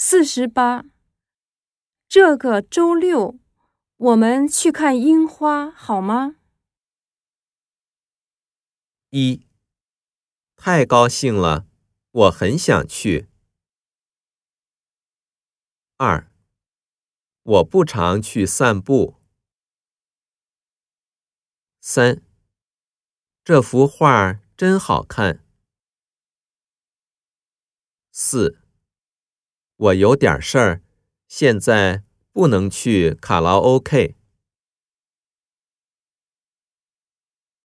四十八，这个周六我们去看樱花好吗？一，太高兴了，我很想去。二，我不常去散步。三，这幅画真好看。四。我有点事儿，现在不能去卡拉 OK。